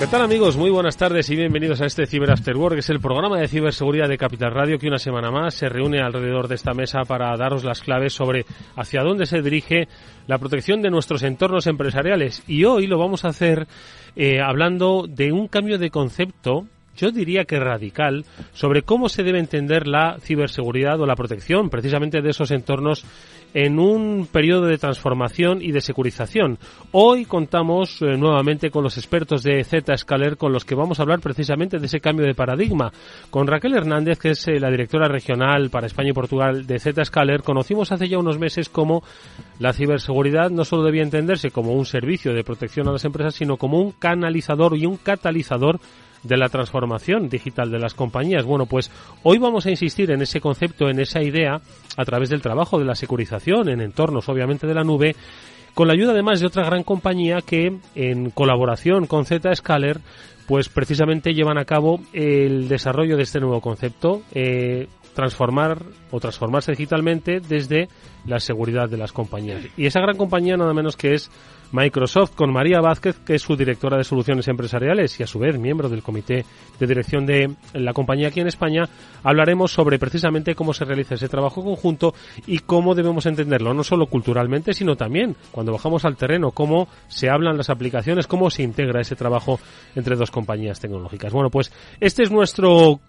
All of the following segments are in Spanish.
¿Qué tal amigos? Muy buenas tardes y bienvenidos a este Cyber After Work, que es el programa de ciberseguridad de Capital Radio que una semana más se reúne alrededor de esta mesa para daros las claves sobre hacia dónde se dirige la protección de nuestros entornos empresariales. Y hoy lo vamos a hacer eh, hablando de un cambio de concepto yo diría que radical, sobre cómo se debe entender la ciberseguridad o la protección precisamente de esos entornos en un periodo de transformación y de securización. Hoy contamos eh, nuevamente con los expertos de Zscaler con los que vamos a hablar precisamente de ese cambio de paradigma. Con Raquel Hernández, que es eh, la directora regional para España y Portugal de Zscaler, conocimos hace ya unos meses cómo la ciberseguridad no solo debía entenderse como un servicio de protección a las empresas, sino como un canalizador y un catalizador de la transformación digital de las compañías. Bueno, pues hoy vamos a insistir en ese concepto, en esa idea, a través del trabajo de la securización en entornos, obviamente, de la nube, con la ayuda además de otra gran compañía que, en colaboración con Zscaler, pues precisamente llevan a cabo el desarrollo de este nuevo concepto, eh, transformar o transformarse digitalmente desde la seguridad de las compañías. Y esa gran compañía nada menos que es Microsoft con María Vázquez, que es su directora de soluciones empresariales y a su vez miembro del comité de dirección de la compañía aquí en España, hablaremos sobre precisamente cómo se realiza ese trabajo conjunto y cómo debemos entenderlo, no solo culturalmente, sino también cuando bajamos al terreno, cómo se hablan las aplicaciones, cómo se integra ese trabajo entre dos compañías tecnológicas. Bueno, pues este es nuestro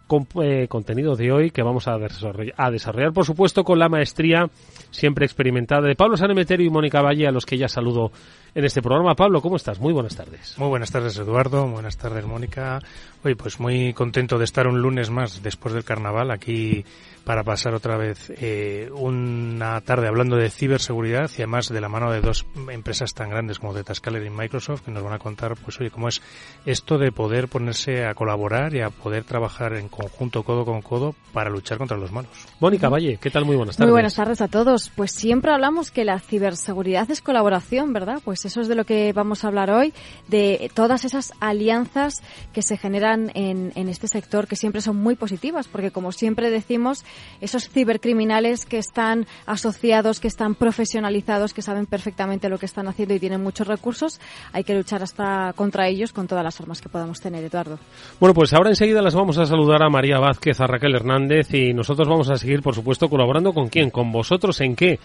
eh, contenido de hoy que vamos a desarrollar, a desarrollar, por supuesto, con la maestría siempre experimentada de Pablo Sanemeterio y Mónica Valle, a los que ya saludo en este programa. Pablo, ¿cómo estás? Muy buenas tardes. Muy buenas tardes, Eduardo. Buenas tardes, Mónica. Oye, pues muy contento de estar un lunes más después del carnaval aquí para pasar otra vez eh, una tarde hablando de ciberseguridad y además de la mano de dos empresas tan grandes como Zscaler y Microsoft que nos van a contar, pues oye, cómo es esto de poder ponerse a colaborar y a poder trabajar en conjunto, codo con codo, para luchar contra los malos. Mónica Valle, ¿qué tal? Muy buenas tardes. Muy buenas tardes a todos. Pues siempre hablamos que la ciberseguridad es colaboración, ¿verdad? Pues eso es de lo que vamos a hablar hoy, de todas esas alianzas que se generan en, en este sector que siempre son muy positivas, porque como siempre decimos, esos cibercriminales que están asociados, que están profesionalizados, que saben perfectamente lo que están haciendo y tienen muchos recursos, hay que luchar hasta contra ellos con todas las armas que podamos tener, Eduardo. Bueno, pues ahora enseguida las vamos a saludar a María Vázquez, a Raquel Hernández y nosotros vamos a seguir, por supuesto, colaborando con quién, con vosotros en qué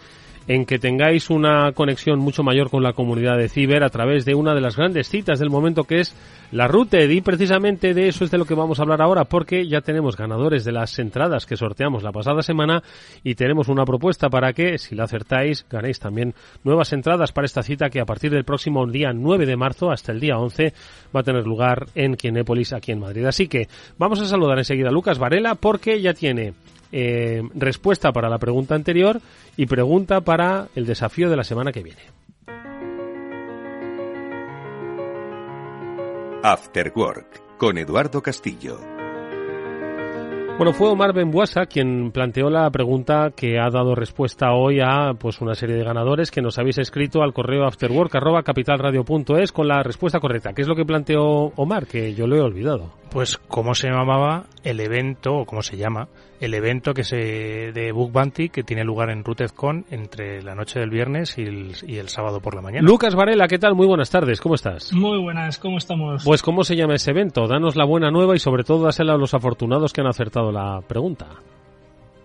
en que tengáis una conexión mucho mayor con la comunidad de Ciber a través de una de las grandes citas del momento que es la Routed y precisamente de eso es de lo que vamos a hablar ahora porque ya tenemos ganadores de las entradas que sorteamos la pasada semana y tenemos una propuesta para que si la acertáis ganéis también nuevas entradas para esta cita que a partir del próximo día 9 de marzo hasta el día 11 va a tener lugar en Quienépolis aquí en Madrid. Así que vamos a saludar enseguida a Lucas Varela porque ya tiene eh, respuesta para la pregunta anterior y pregunta para el desafío de la semana que viene. After Work con Eduardo Castillo. Bueno, fue Omar Benbuasa quien planteó la pregunta que ha dado respuesta hoy a pues una serie de ganadores que nos habéis escrito al correo afterwork@capitalradio.es con la respuesta correcta. ¿Qué es lo que planteó Omar? Que yo lo he olvidado. Pues cómo se llamaba el evento o cómo se llama el evento que se de Book Bounty que tiene lugar en RootedCon entre la noche del viernes y el, y el, sábado por la mañana. Lucas Varela, ¿qué tal? Muy buenas tardes, ¿cómo estás? Muy buenas, ¿cómo estamos? Pues ¿cómo se llama ese evento? Danos la buena nueva y sobre todo dásela a los afortunados que han acertado la pregunta.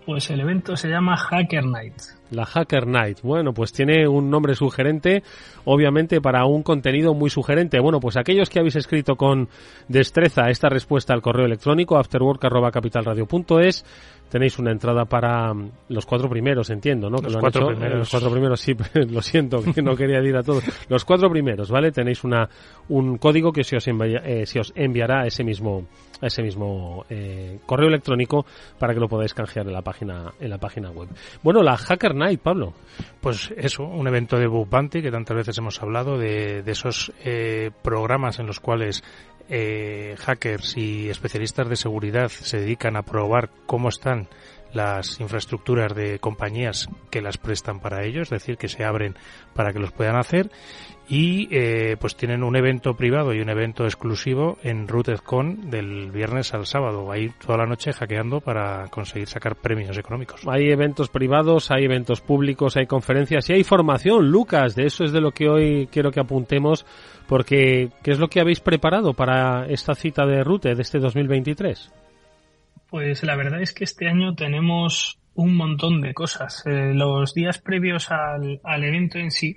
Pues el evento se llama Hacker Night. La Hacker Night. Bueno, pues tiene un nombre sugerente, obviamente para un contenido muy sugerente. Bueno, pues aquellos que habéis escrito con destreza esta respuesta al correo electrónico afterwork@capitalradio.es tenéis una entrada para mm, los cuatro primeros, entiendo, ¿no? Los cuatro eh, primeros. Los cuatro primeros, sí, lo siento, que no quería decir a todos. Los cuatro primeros, ¿vale? Tenéis una un código que se os, envia, eh, se os enviará a ese mismo a ese mismo eh, correo electrónico para que lo podáis canjear en la página en la página web. Bueno, la Hacker Pablo. Pues eso, un evento de Bounty que tantas veces hemos hablado de, de esos eh, programas en los cuales eh, hackers y especialistas de seguridad se dedican a probar cómo están las infraestructuras de compañías que las prestan para ello, es decir, que se abren para que los puedan hacer y eh, pues tienen un evento privado y un evento exclusivo en RootedCon del viernes al sábado, ahí toda la noche hackeando para conseguir sacar premios económicos. Hay eventos privados, hay eventos públicos, hay conferencias y hay formación, Lucas, de eso es de lo que hoy quiero que apuntemos porque ¿qué es lo que habéis preparado para esta cita de Rooted de este 2023? Pues la verdad es que este año tenemos un montón de cosas. Eh, los días previos al, al evento en sí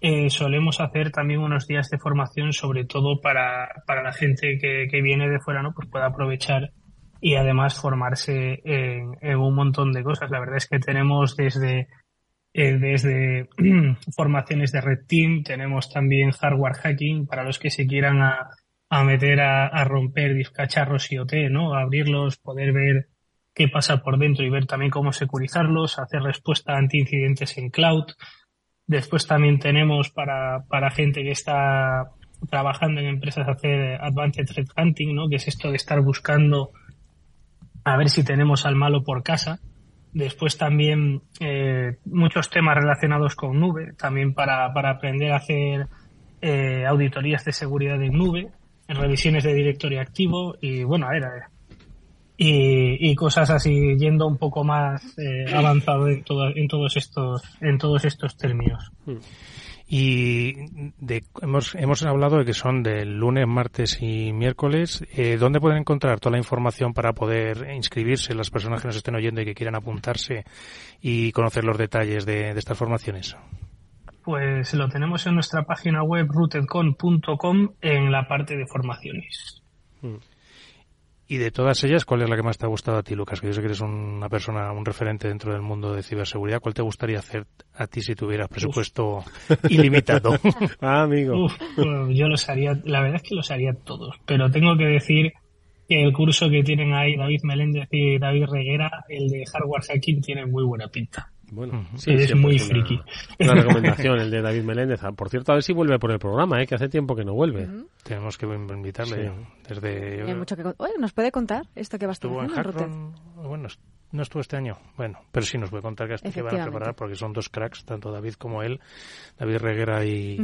eh, solemos hacer también unos días de formación, sobre todo para, para la gente que, que viene de fuera, ¿no? Pues pueda aprovechar y además formarse en, en un montón de cosas. La verdad es que tenemos desde eh, desde formaciones de Red Team, tenemos también hardware hacking para los que se quieran a, a meter a, a romper cacharros IoT, ¿no? Abrirlos, poder ver qué pasa por dentro y ver también cómo securizarlos, hacer respuesta ante incidentes en cloud. Después también tenemos para, para gente que está trabajando en empresas hacer Advanced Threat Hunting, ¿no? Que es esto de estar buscando a ver si tenemos al malo por casa. Después también eh, muchos temas relacionados con nube, también para, para aprender a hacer eh, auditorías de seguridad en nube, en revisiones de directorio activo y bueno, a ver. Y, y cosas así yendo un poco más eh, avanzado en, en todos estos en todos estos términos. Y de, hemos, hemos hablado de que son del lunes, martes y miércoles. Eh, ¿Dónde pueden encontrar toda la información para poder inscribirse las personas que nos estén oyendo y que quieran apuntarse y conocer los detalles de, de estas formaciones? Pues lo tenemos en nuestra página web rootedcon.com en la parte de formaciones. Y de todas ellas, ¿cuál es la que más te ha gustado a ti, Lucas? Que yo sé que eres una persona, un referente dentro del mundo de ciberseguridad. ¿Cuál te gustaría hacer a ti si tuvieras presupuesto ilimitado? ah, amigo. Uf, bueno, yo los haría, la verdad es que los haría todos, pero tengo que decir que el curso que tienen ahí David Meléndez y David Reguera, el de hardware hacking, tiene muy buena pinta. Bueno, sí, es muy una, friki. Una recomendación, el de David Meléndez. Ah, Por cierto, a ver si vuelve por el programa, ¿eh? que hace tiempo que no vuelve. Uh -huh. Tenemos que invitarle Sí. desde... Hay mucho que Oye, ¿nos puede contar esto que va a estar Estuvo en bueno, no estuvo este año, bueno, pero sí nos puede contar que, que van a preparar porque son dos cracks, tanto David como él, David Reguera y.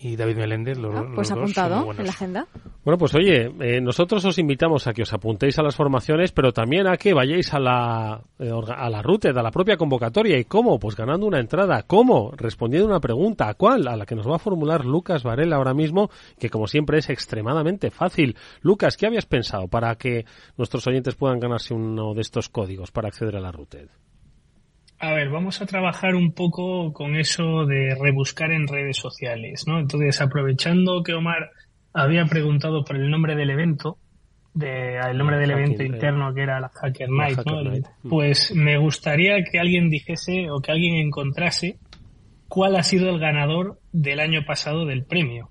y David Meléndez, los, Ah, los Pues dos son apuntado muy en la agenda. Bueno, pues oye, eh, nosotros os invitamos a que os apuntéis a las formaciones, pero también a que vayáis a la, eh, a la RUTED, a la propia convocatoria. ¿Y cómo? Pues ganando una entrada. ¿Cómo? Respondiendo una pregunta. ¿A cuál? A la que nos va a formular Lucas Varela ahora mismo, que como siempre es extremadamente fácil. Lucas, ¿qué habías pensado para que nuestros oyentes puedan ganarse uno de estos códigos para acceder a la RUTED? A ver, vamos a trabajar un poco con eso de rebuscar en redes sociales, ¿no? Entonces, aprovechando que Omar había preguntado por el nombre del evento, de, el nombre del evento interno que era la Hacker la Night, Hacker ¿no? Night. Mm. Pues me gustaría que alguien dijese o que alguien encontrase cuál ha sido el ganador del año pasado del premio,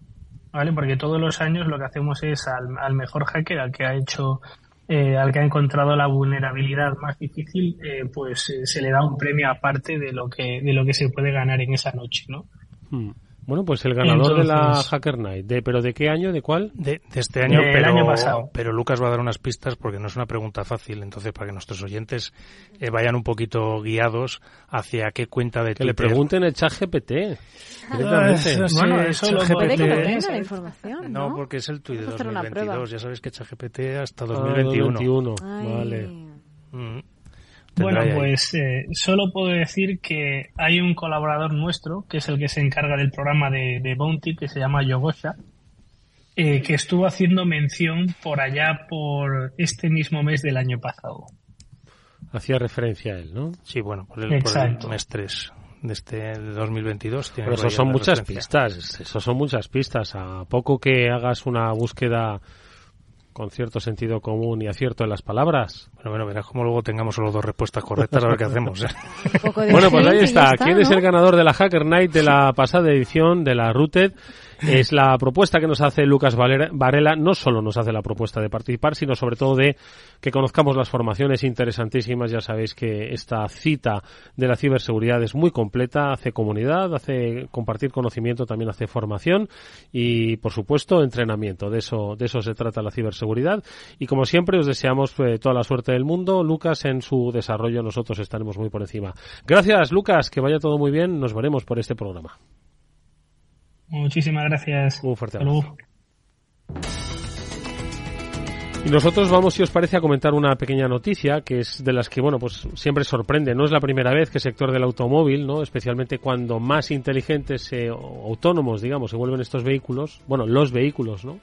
¿vale? Porque todos los años lo que hacemos es al, al mejor hacker, al que ha hecho eh, al que ha encontrado la vulnerabilidad más difícil, eh, pues eh, se le da un premio aparte de lo que de lo que se puede ganar en esa noche, ¿no? Hmm. Bueno, pues el ganador de la Hacker Night. De, ¿Pero de qué año? ¿De cuál? De, este año, pero, año pasado. pero Lucas va a dar unas pistas porque no es una pregunta fácil. Entonces, para que nuestros oyentes eh, vayan un poquito guiados hacia qué cuenta de Que le pregunten el chat GPT. Ah, bueno, eso lo puede que la información, ¿no? porque es el tuit de 2022. Ya sabéis que ChatGPT hasta 2021. Ah, 2021. Vale. Mm. Bueno, pues eh, solo puedo decir que hay un colaborador nuestro, que es el que se encarga del programa de, de Bounty, que se llama Yogosha, eh, que estuvo haciendo mención por allá por este mismo mes del año pasado. Hacía referencia a él, ¿no? Sí, bueno, por el, por el mes 3 de este de 2022. Pero eso son muchas pistas, eso son muchas pistas. A poco que hagas una búsqueda con cierto sentido común y acierto en las palabras. Bueno, bueno, verás cómo luego tengamos solo dos respuestas correctas a ver qué hacemos. ¿eh? bueno, pues ahí está. ¿Quién es el ganador de la Hacker Night de la pasada edición de la Rooted? Es la propuesta que nos hace Lucas Varela. No solo nos hace la propuesta de participar, sino sobre todo de que conozcamos las formaciones interesantísimas. Ya sabéis que esta cita de la ciberseguridad es muy completa, hace comunidad, hace compartir conocimiento, también hace formación y, por supuesto, entrenamiento. De eso, de eso se trata la ciberseguridad. Y como siempre, os deseamos eh, toda la suerte del mundo. Lucas, en su desarrollo, nosotros estaremos muy por encima. Gracias, Lucas. Que vaya todo muy bien. Nos veremos por este programa. Muchísimas gracias. Un fuerte abrazo. Y nosotros vamos, si os parece, a comentar una pequeña noticia que es de las que, bueno, pues siempre sorprende. No es la primera vez que el sector del automóvil, ¿no? Especialmente cuando más inteligentes eh, o autónomos, digamos, se vuelven estos vehículos, bueno, los vehículos, ¿no?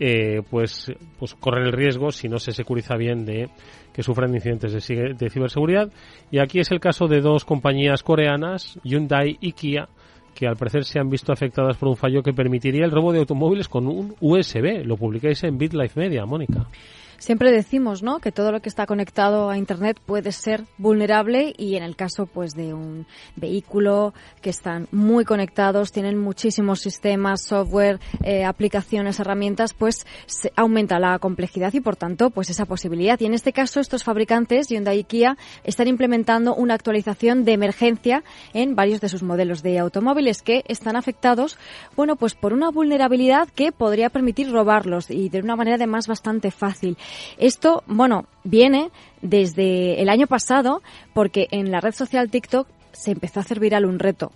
Eh, pues, pues corren el riesgo, si no se securiza bien, de que sufran incidentes de, de ciberseguridad. Y aquí es el caso de dos compañías coreanas, Hyundai y Kia, que al parecer se han visto afectadas por un fallo que permitiría el robo de automóviles con un USB. Lo publicáis en BitLife Media, Mónica. Siempre decimos, ¿no? Que todo lo que está conectado a Internet puede ser vulnerable y en el caso, pues, de un vehículo que están muy conectados, tienen muchísimos sistemas, software, eh, aplicaciones, herramientas, pues se aumenta la complejidad y, por tanto, pues esa posibilidad. Y en este caso, estos fabricantes, Hyundai y Kia, están implementando una actualización de emergencia en varios de sus modelos de automóviles que están afectados, bueno, pues por una vulnerabilidad que podría permitir robarlos y de una manera además bastante fácil. Esto, bueno, viene desde el año pasado porque en la red social TikTok se empezó a hacer viral un reto.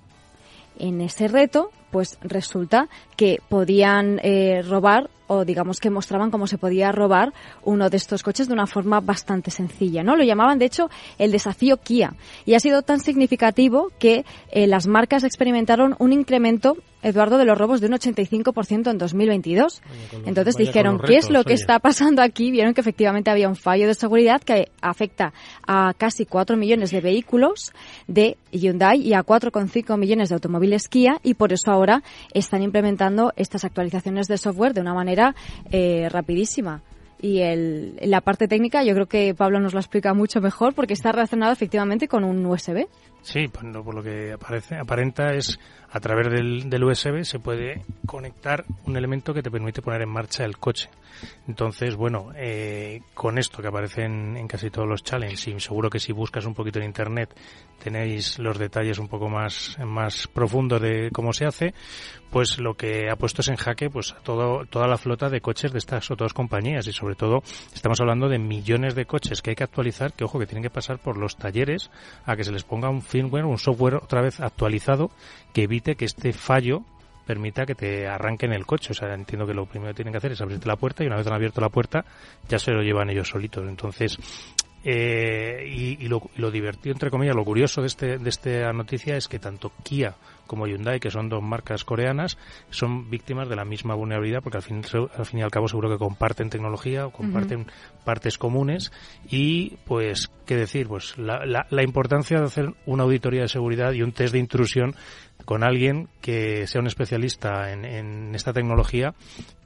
En ese reto, pues resulta que podían eh, robar o digamos que mostraban cómo se podía robar uno de estos coches de una forma bastante sencilla, ¿no? Lo llamaban de hecho el desafío Kia y ha sido tan significativo que eh, las marcas experimentaron un incremento Eduardo, de los robos de un 85% en 2022. Entonces dijeron, ¿qué es lo que está pasando aquí? Vieron que efectivamente había un fallo de seguridad que afecta a casi 4 millones de vehículos de Hyundai y a 4,5 millones de automóviles Kia y por eso ahora están implementando estas actualizaciones de software de una manera eh, rapidísima y el, la parte técnica yo creo que Pablo nos lo explica mucho mejor porque está relacionado efectivamente con un USB. Sí, pues por lo que aparece, aparenta es a través del, del, USB se puede conectar un elemento que te permite poner en marcha el coche. Entonces, bueno, eh, con esto que aparece en, casi todos los challenges y seguro que si buscas un poquito en internet tenéis los detalles un poco más, más profundos de cómo se hace, pues lo que ha puesto es en jaque pues todo, toda la flota de coches de estas otras compañías y sobre todo estamos hablando de millones de coches que hay que actualizar, que ojo que tienen que pasar por los talleres a que se les ponga un un software otra vez actualizado que evite que este fallo permita que te arranquen el coche. O sea, entiendo que lo primero que tienen que hacer es abrirte la puerta y una vez han abierto la puerta ya se lo llevan ellos solitos. Entonces, eh, y, lo, lo, divertido, entre comillas, lo curioso de, este, de esta noticia es que tanto Kia como Hyundai, que son dos marcas coreanas, son víctimas de la misma vulnerabilidad porque al fin, al fin y al cabo seguro que comparten tecnología o comparten partes comunes y pues, ¿qué decir? Pues la, la, la importancia de hacer una auditoría de seguridad y un test de intrusión con alguien que sea un especialista en, esta tecnología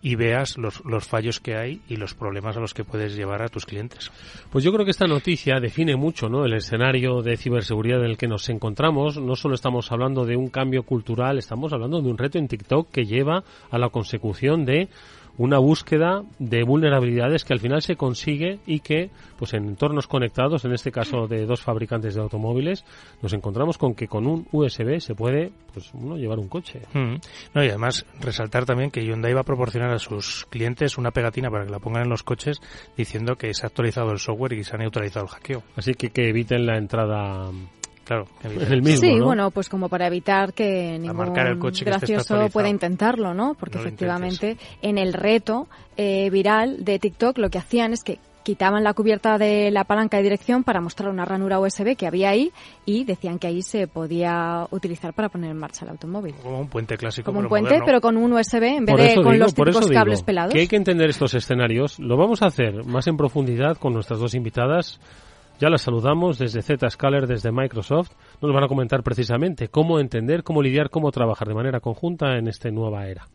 y veas los, los, fallos que hay y los problemas a los que puedes llevar a tus clientes. Pues yo creo que esta noticia define mucho ¿no? el escenario de ciberseguridad en el que nos encontramos. No solo estamos hablando de un cambio cultural, estamos hablando de un reto en TikTok que lleva a la consecución de una búsqueda de vulnerabilidades que al final se consigue y que, pues en entornos conectados, en este caso de dos fabricantes de automóviles, nos encontramos con que con un USB se puede, pues uno llevar un coche. Mm. No, y además resaltar también que Hyundai va a proporcionar a sus clientes una pegatina para que la pongan en los coches diciendo que se ha actualizado el software y se ha neutralizado el hackeo. Así que que eviten la entrada Claro, el mismo, sí, ¿no? bueno, pues como para evitar que ningún que gracioso pueda intentarlo, ¿no? Porque No efectivamente en el reto eh, viral de TikTok lo que hacían es que quitaban la cubierta de la palanca de dirección para mostrar una ranura USB que había ahí y decían que ahí se podía utilizar para poner en marcha el automóvil. Como un puente clásico. Como un pero puente, moderno. pero con un USB en vez de con digo, los típicos digo cables pelados. que hay que entender estos escenarios. Lo vamos a hacer más en profundidad con nuestras dos invitadas. Ya las saludamos desde Zscaler, desde Microsoft. Nos van a comentar precisamente cómo entender, cómo lidiar, cómo trabajar de manera conjunta en esta nueva era.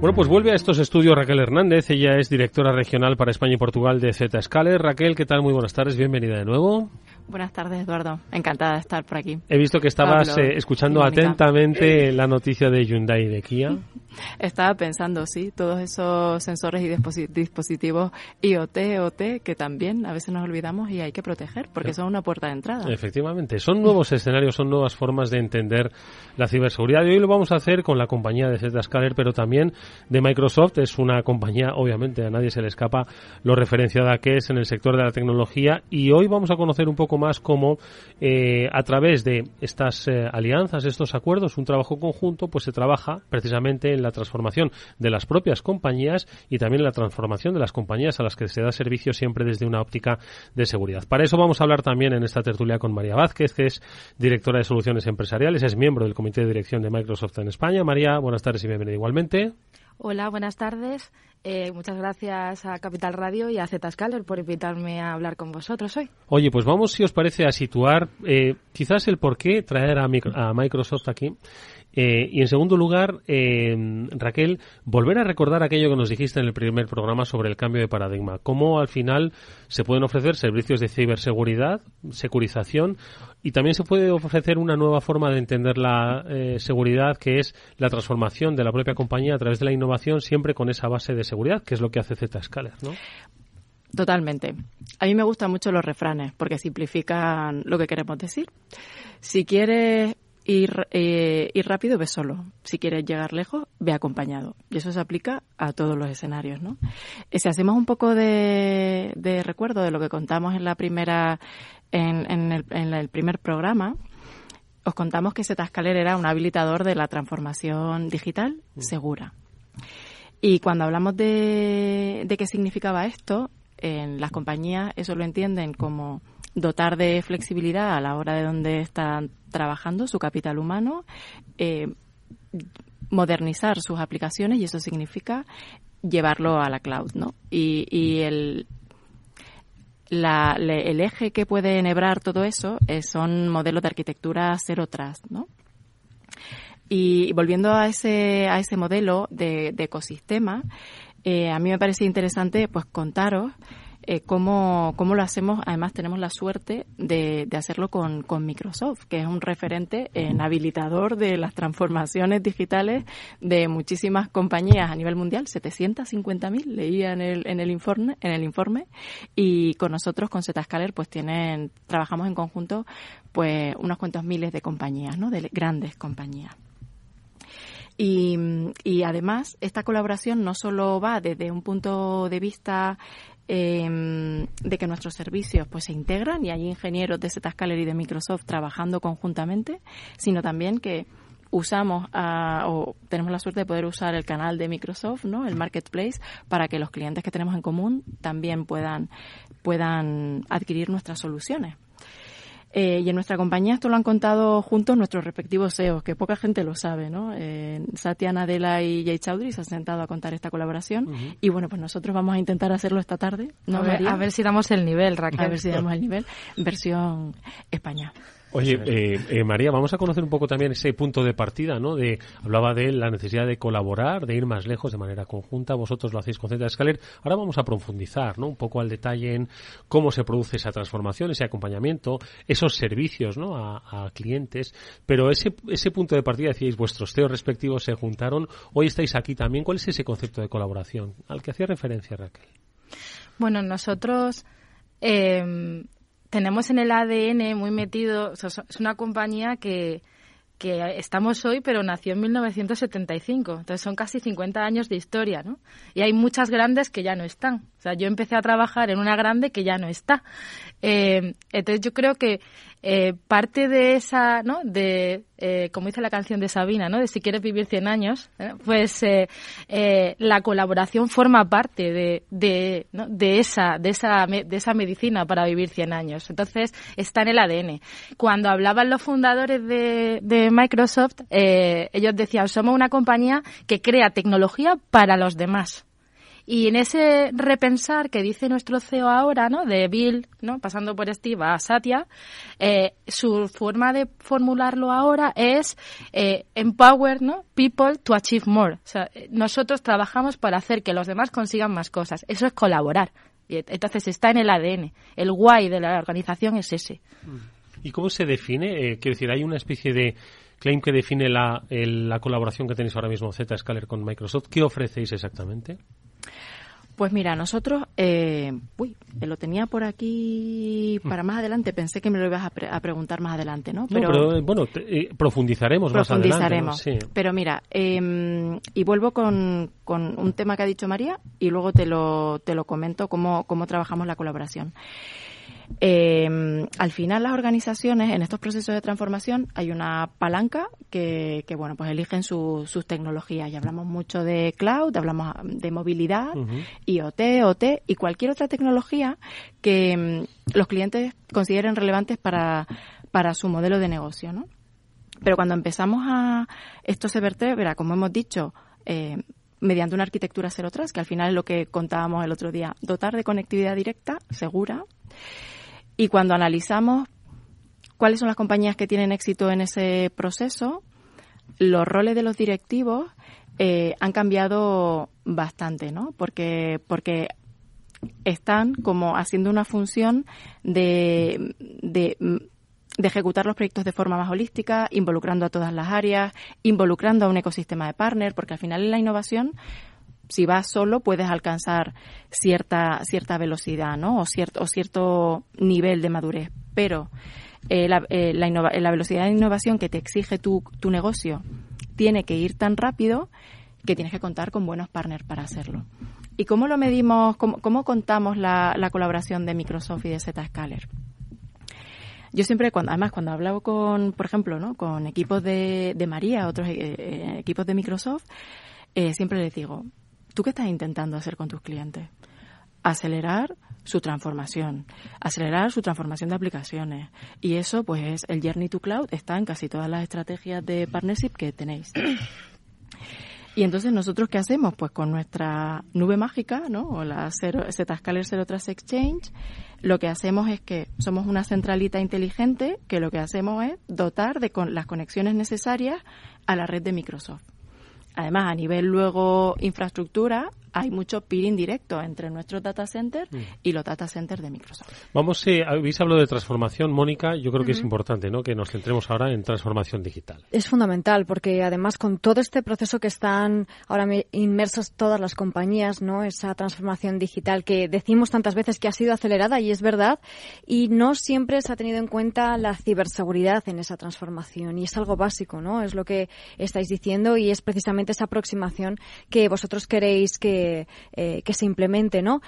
Bueno, pues vuelve a estos estudios Raquel Hernández. Ella es directora regional para España y Portugal de Zscaler. Raquel, ¿qué tal? Muy buenas tardes. Bienvenida de nuevo. Buenas tardes, Eduardo. Encantada de estar por aquí. He visto que estabas Pablo, eh, escuchando atentamente la noticia de Hyundai y de Kia. Estaba pensando, sí, todos esos sensores y disposi- dispositivos IoT, OT, que también a veces nos olvidamos y hay que proteger, porque son una puerta de entrada. Efectivamente, son nuevos escenarios, son nuevas formas de entender la ciberseguridad. Y hoy lo vamos a hacer con la compañía de Zscaler, pero también de Microsoft. Es una compañía, obviamente, a nadie se le escapa lo referenciada que es en el sector de la tecnología. Y hoy vamos a conocer un poco más cómo, eh, a través de estas eh, alianzas, estos acuerdos, un trabajo conjunto, pues se trabaja precisamente en la transformación de las propias compañías y también en la transformación de las compañías a las que se da servicio siempre desde una óptica de seguridad. Para eso vamos a hablar también en esta tertulia con María Vázquez, que es directora de soluciones empresariales, es miembro del comité de dirección de Microsoft en España. María, buenas tardes y bienvenida igualmente. Hola, buenas tardes. Eh, muchas gracias a Capital Radio y a Zscaler por invitarme a hablar con vosotros hoy. Oye, pues vamos, si os parece, a situar eh, quizás el por qué traer a, a Microsoft aquí. Eh, y en segundo lugar, eh, Raquel, volver a recordar aquello que nos dijiste en el primer programa sobre el cambio de paradigma. Cómo al final se pueden ofrecer servicios de ciberseguridad, securización, y también se puede ofrecer una nueva forma de entender la eh, seguridad, que es la transformación de la propia compañía a través de la innovación, siempre con esa base de seguridad, que es lo que hace Zscaler, ¿no? Totalmente. A mí me gustan mucho los refranes porque simplifican lo que queremos decir. Si quieres ir, eh, ir rápido, ve solo. Si quieres llegar lejos, ve acompañado. Y eso se aplica a todos los escenarios, ¿no? Si hacemos un poco de, de recuerdo de lo que contamos en la primera, en, en el, en el primer programa, os contamos que Zscaler era un habilitador de la transformación digital segura. Y cuando hablamos de, de qué significaba esto, en las compañías eso lo entienden como dotar de flexibilidad a la hora de donde están trabajando su capital humano, eh, modernizar sus aplicaciones y eso significa llevarlo a la cloud, ¿no? Y, el, eje que puede enhebrar todo eso eh, son modelos de arquitectura cero trust, ¿no? Y volviendo a ese, a ese modelo de, de ecosistema, eh, a mí me parece interesante pues contaros eh, cómo, cómo lo hacemos. Además tenemos la suerte de, de hacerlo con, con Microsoft, que es un referente en habilitador de las transformaciones digitales de muchísimas compañías a nivel mundial, 750.000 leía en el, en el informe, en el informe, y con nosotros, con Zscaler, pues tienen, trabajamos en conjunto pues unos cuantos miles de compañías, ¿no? De grandes compañías. Y, y además, esta colaboración no solo va desde un punto de vista eh, de que nuestros servicios pues se integran y hay ingenieros de Zscaler y de Microsoft trabajando conjuntamente, sino también que usamos o tenemos la suerte de poder usar el canal de Microsoft, ¿no? El marketplace para que los clientes que tenemos en común también puedan puedan adquirir nuestras soluciones. Eh, y en nuestra compañía esto lo han contado juntos nuestros respectivos CEOs, que poca gente lo sabe, ¿no? Eh, Satya Nadella y Jay Chowdhury se han sentado a contar esta colaboración y bueno, pues nosotros vamos a intentar hacerlo esta tarde, ¿no, a, ver, a ver si damos el nivel, Raquel. A ver si damos el nivel. Versión España. Oye, eh, eh, María, vamos a conocer un poco también ese punto de partida, ¿no? De, hablaba de la necesidad de colaborar, de ir más lejos de manera conjunta. Vosotros lo hacéis con Z Scaler. Ahora vamos a profundizar, ¿no? Un poco al detalle en cómo se produce esa transformación, ese acompañamiento, esos servicios, ¿no? A, clientes. Pero ese, ese punto de partida, decíais, vuestros CEOs respectivos se juntaron. Hoy estáis aquí también. ¿Cuál es ese concepto de colaboración al que hacía referencia Raquel? Bueno, nosotros eh, tenemos en el ADN muy metido, es una compañía que, que estamos hoy, pero nació en 1975. Entonces son casi 50 años de historia, ¿no? Y hay muchas grandes que ya no están. O sea, yo empecé a trabajar en una grande que ya no está. Eh, entonces yo creo que eh, parte de esa, ¿no? De, eh, como dice la canción de Sabina, ¿no? De si quieres vivir 100 años, pues la colaboración forma parte de, de, ¿no? de, esa, de, esa, de esa medicina para vivir 100 años. Entonces, está en el ADN. Cuando hablaban los fundadores de, de Microsoft, ellos decían, somos una compañía que crea tecnología para los demás. Y en ese repensar que dice nuestro CEO ahora, ¿no? De Bill, ¿no? Pasando por Steve a Satya, eh, su forma de formularlo ahora es eh, empower, ¿no? People to achieve more. O sea, nosotros trabajamos para hacer que los demás consigan más cosas. Eso es colaborar. Entonces está en el ADN. El why de la organización es ese. ¿Y cómo se define? Eh, quiero decir, hay una especie de claim que define la, la colaboración que tenéis ahora mismo Zscaler con Microsoft. ¿Qué ofrecéis exactamente? Pues mira, nosotros, eh, uy, lo tenía por aquí para más adelante, pensé que me lo ibas a, preguntar más adelante, ¿no? Pero, eh, bueno, eh, profundizaremos, más adelante. Sí. Pero mira, em, y vuelvo con, con, un tema que ha dicho María y luego te lo, te lo comento cómo, cómo trabajamos la colaboración. Eh, al final las organizaciones en estos procesos de transformación hay una palanca que, bueno pues eligen sus tecnologías y hablamos mucho de cloud, hablamos de movilidad, IoT, OT y cualquier otra tecnología que mm, los clientes consideren relevantes para, para su modelo de negocio, ¿no? Pero cuando empezamos a esto se vertebra, como hemos dicho, eh, mediante una arquitectura cero tras, que al final es lo que contábamos el otro día, dotar de conectividad directa, segura, y cuando analizamos cuáles son las compañías que tienen éxito en ese proceso, los roles de los directivos eh, han cambiado bastante, ¿no? Porque, porque están como haciendo una función de, de, de, ejecutar los proyectos de forma más holística, involucrando a todas las áreas, involucrando a un ecosistema de partners, porque al final en la innovación si vas solo puedes alcanzar cierta, cierta velocidad, ¿no? O cierto, o cierto nivel de madurez. Pero eh, la, eh, la, velocidad de innovación que te exige tu, tu negocio tiene que ir tan rápido que tienes que contar con buenos partners para hacerlo. ¿Y cómo lo medimos, cómo, cómo contamos la, la, colaboración de Microsoft y de Zscaler? Yo siempre, cuando, además, cuando hablo con, por ejemplo, ¿no? con equipos de, de María, otros eh, equipos de Microsoft, siempre les digo, ¿Tú qué estás intentando hacer con tus clientes? Acelerar su transformación, acelerar su transformación de aplicaciones. Y eso, pues, el Journey to Cloud está en casi todas las estrategias de partnership que tenéis. Y entonces, ¿nosotros qué hacemos? Pues con nuestra nube mágica, ¿no? O la Zscaler Zero Trust Exchange, lo que hacemos es que somos una centralita inteligente que lo que hacemos es dotar de con las conexiones necesarias a la red de Microsoft. Además, a nivel luego infraestructura, hay mucho peering directo entre nuestros data centers mm. y los data centers de Microsoft. Vamos, eh, habéis hablado de transformación, Mónica. Yo creo que es importante ¿no? que nos centremos ahora en transformación digital. Es fundamental porque además con todo este proceso que están ahora inmersos todas las compañías, no esa transformación digital que decimos tantas veces que ha sido acelerada y es verdad, y no siempre se ha tenido en cuenta la ciberseguridad en esa transformación y es algo básico, ¿no? Es lo que estáis diciendo y es precisamente esa aproximación que vosotros queréis que eh, que, se implemente, ¿no?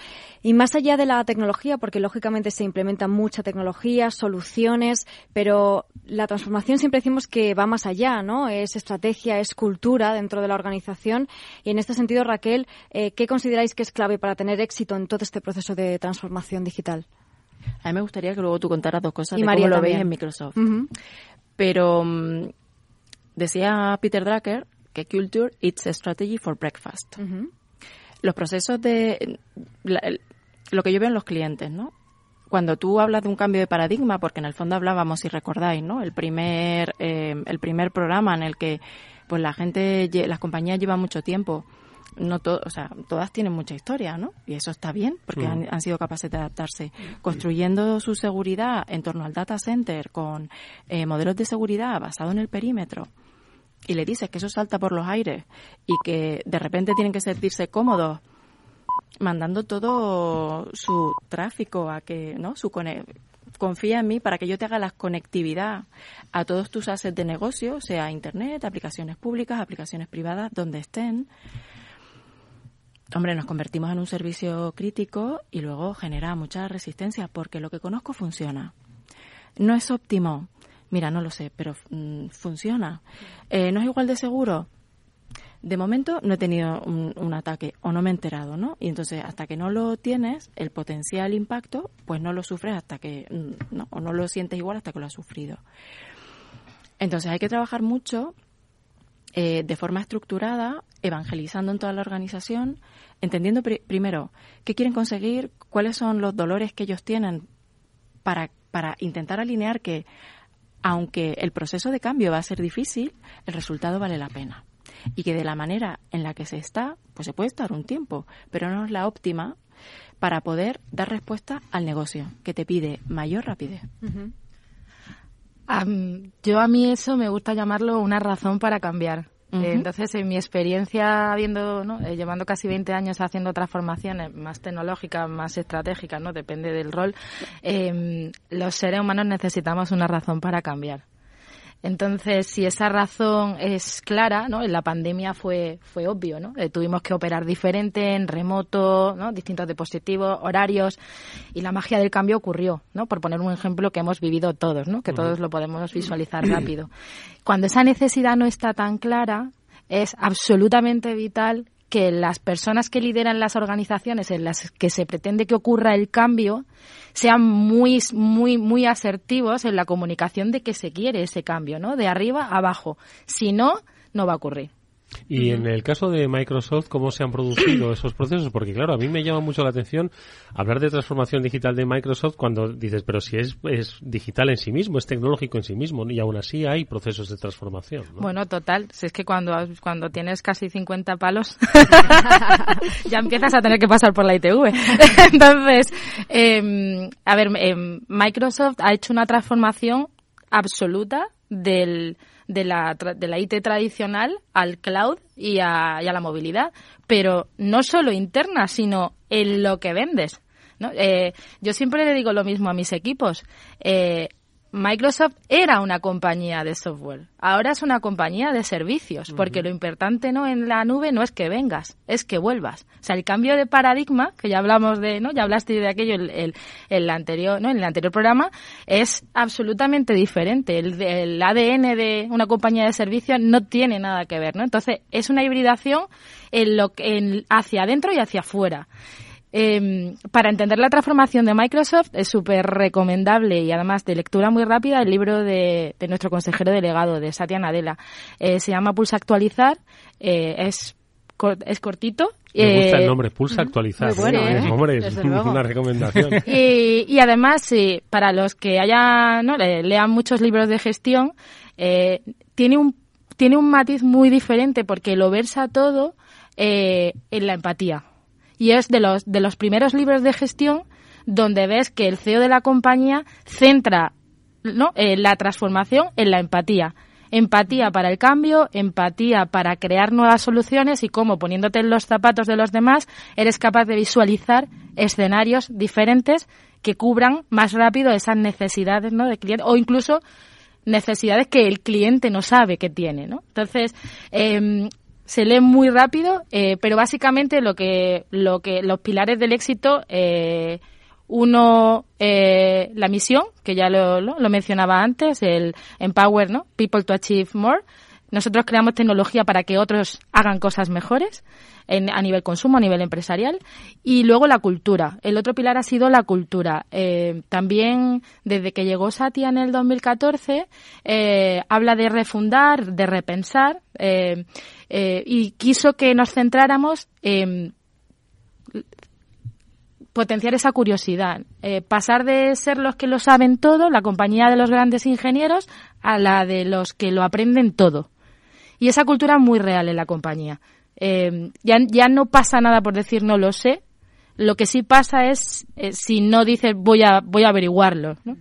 Y más allá de la tecnología, porque lógicamente se implementa mucha tecnología, soluciones, pero la transformación siempre decimos que va más allá, ¿no? Es estrategia, es cultura dentro de la organización. Y en este sentido, Raquel, eh, ¿qué consideráis que es clave para tener éxito en todo este proceso de transformación digital? A mí me gustaría que luego tú contaras dos cosas y de cómo lo veis en Microsoft. Pero mm, decía Peter Drucker que Culture it's a strategy for breakfast los procesos de lo que yo veo en los clientes, ¿no? cuando tú hablas de un cambio de paradigma, porque en el fondo hablábamos, si recordáis, ¿no? El primer, eh, el primer programa en el que pues la gente, las compañías llevan mucho tiempo no to, o sea, todas tienen mucha historia, ¿no? Y eso está bien, porque han, han, sido capaces de adaptarse. Construyendo su seguridad en torno al data center con eh, modelos de seguridad basados en el perímetro, y le dices que eso salta por los aires y que de repente tienen que sentirse cómodos mandando todo su tráfico a que, ¿no? Su confía en mí para que yo te haga la conectividad a todos tus assets de negocio, sea internet, aplicaciones públicas, aplicaciones privadas, donde estén. Hombre, nos convertimos en un servicio crítico y luego genera mucha resistencia porque lo que conozco funciona. No es óptimo. Mira, no lo sé, pero mm, funciona. Eh, ¿No es igual de seguro? De momento no he tenido un, ataque o no me he enterado, ¿no? Y entonces hasta que no lo tienes, el potencial impacto, pues no lo sufres hasta que, mm, no, o no lo sientes igual hasta que lo has sufrido. Entonces hay que trabajar mucho eh, de forma estructurada, evangelizando en toda la organización, entendiendo primero qué quieren conseguir, cuáles son los dolores que ellos tienen para, para intentar alinear que, aunque el proceso de cambio va a ser difícil, el resultado vale la pena y que de la manera en la que se está, pues se puede estar un tiempo, pero no es la óptima para poder dar respuesta al negocio, que te pide mayor rapidez. yo a mí eso me gusta llamarlo una razón para cambiar. Entonces, en mi experiencia, habiendo, ¿no? Eh, llevando casi 20 años haciendo transformaciones más tecnológicas, más estratégicas, no depende del rol, em, los seres humanos necesitamos una razón para cambiar. Entonces, si esa razón es clara, ¿no? En la pandemia fue, fue obvio, ¿no? Eh, tuvimos que operar diferente, en remoto, ¿no? Distintos dispositivos, horarios, y la magia del cambio ocurrió, ¿no? Por poner un ejemplo que hemos vivido todos, ¿no? Que todos lo podemos visualizar rápido. Cuando esa necesidad no está tan clara, es absolutamente vital que las personas que lideran las organizaciones en las que se pretende que ocurra el cambio sean muy, muy, muy asertivos en la comunicación de que se quiere ese cambio, ¿no? De arriba a abajo. Si no, no va a ocurrir. Y en el caso de Microsoft, ¿cómo se han producido esos procesos? Porque claro, a mí me llama mucho la atención hablar de transformación digital de Microsoft cuando dices, pero si es, es digital en sí mismo, es tecnológico en sí mismo, y aún así hay procesos de transformación. Bueno, total, si es que cuando, cuando tienes casi 50 palos, ya empiezas a tener que pasar por la ITV. Entonces, em, a ver, em, Microsoft ha hecho una transformación absoluta del de la, de la IT tradicional al cloud y a, la movilidad, pero no solo interna, sino en lo que vendes. ¿no? Eh, yo siempre le digo lo mismo a mis equipos. Eh, Microsoft era una compañía de software, ahora es una compañía de servicios, porque lo importante no en la nube no es que vengas, es que vuelvas. O sea, el cambio de paradigma, que ya hablamos de, ¿no? Ya hablaste de aquello el, el, anterior, ¿no? En el anterior programa, es absolutamente diferente. El, el, ADN de una compañía de servicios no tiene nada que ver, ¿no? Entonces, es una hibridación en lo en, hacia adentro y hacia afuera. Eh, para entender la transformación de Microsoft es súper recomendable y además de lectura muy rápida el libro de, nuestro consejero delegado, de Satya Nadella. Eh, se llama Pulsa Actualizar, eh, es, es cortito. Me gusta el eh, nombre, Pulsa Actualizar. Hombre, es una recomendación. Y, y además, para los que hayan, ¿no? lean muchos libros de gestión, tiene un tiene un matiz muy diferente porque lo versa todo en la empatía y es de los, de los primeros libros de gestión donde ves que el CEO de la compañía centra ¿no? Eh, la transformación en la empatía. Empatía para el cambio, empatía para crear nuevas soluciones y cómo poniéndote en los zapatos de los demás eres capaz de visualizar escenarios diferentes que cubran más rápido esas necesidades ¿no? de cliente o incluso necesidades que el cliente no sabe que tiene. ¿no? Entonces, eh, se lee muy rápido, eh, pero básicamente lo que, lo que, los pilares del éxito, eh, uno, eh, la misión, que ya lo, lo, mencionaba antes, el Empower, ¿no? People to Achieve More. Nosotros creamos tecnología para que otros hagan cosas mejores a nivel consumo, a nivel empresarial. Y luego la cultura. El otro pilar ha sido la cultura. Eh, también, desde que llegó Satya en el 2014, eh, habla de refundar, de repensar, eh, y quiso que nos centráramos en potenciar esa curiosidad, eh, pasar de ser los que lo saben todo, la compañía de los grandes ingenieros, a la de los que lo aprenden todo. Y esa cultura es muy real en la compañía. Eh, ya, ya no pasa nada por decir no lo sé, lo que sí pasa es eh, si no dices voy a, voy a averiguarlo. ¿no?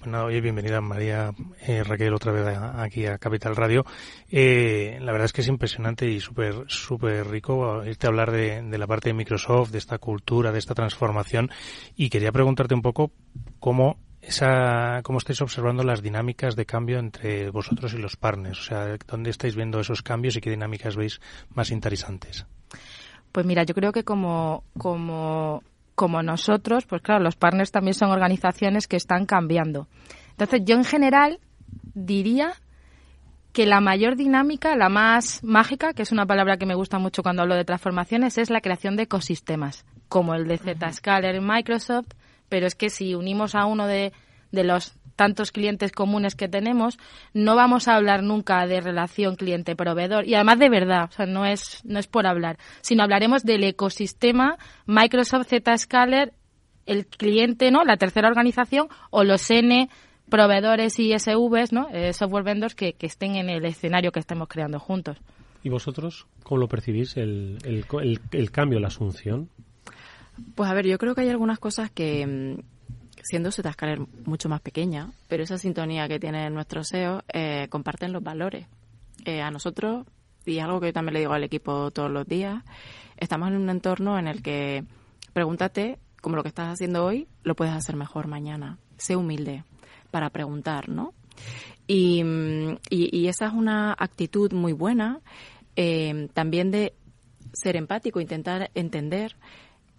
Bueno, oye, bienvenida María eh, Raquel otra vez aquí a Capital Radio. La verdad es que es impresionante y súper súper rico irte a hablar de, la parte de Microsoft, de esta cultura, de esta transformación. Y quería preguntarte un poco cómo esa, cómo estáis observando las dinámicas de cambio entre vosotros y los partners. O sea, ¿dónde estáis viendo esos cambios y qué dinámicas veis más interesantes? Pues mira, yo creo que como, como como nosotros, pues claro, los partners también son organizaciones que están cambiando. Entonces, yo en general diría que la mayor dinámica, la más mágica, que es una palabra que me gusta mucho cuando hablo de transformaciones, es la creación de ecosistemas, como el de Zscaler en Microsoft, pero es que si unimos a uno de, de los tantos clientes comunes que tenemos, no vamos a hablar nunca de relación cliente-proveedor. Y además de verdad, o sea, no es, no es por hablar, sino hablaremos del ecosistema Microsoft Zscaler, el cliente, ¿no? La tercera organización o los N proveedores y SVs, ¿no? Eh, software vendors que, que estén en el escenario que estemos creando juntos. ¿Y vosotros cómo lo percibís, el, el, el, el cambio, la asunción? Pues a ver, yo creo que hay algunas cosas que, mm, siendo Zscaler mucho más pequeña, pero esa sintonía que tiene nuestro SEO, eh, comparten los valores. Eh, a nosotros, y algo que yo también le digo al equipo todos los días, estamos en un entorno en el que pregúntate, como lo que estás haciendo hoy, lo puedes hacer mejor mañana. Sé humilde para preguntar, ¿no? Y, y, esa es una actitud muy buena, eh, también de ser empático, intentar entender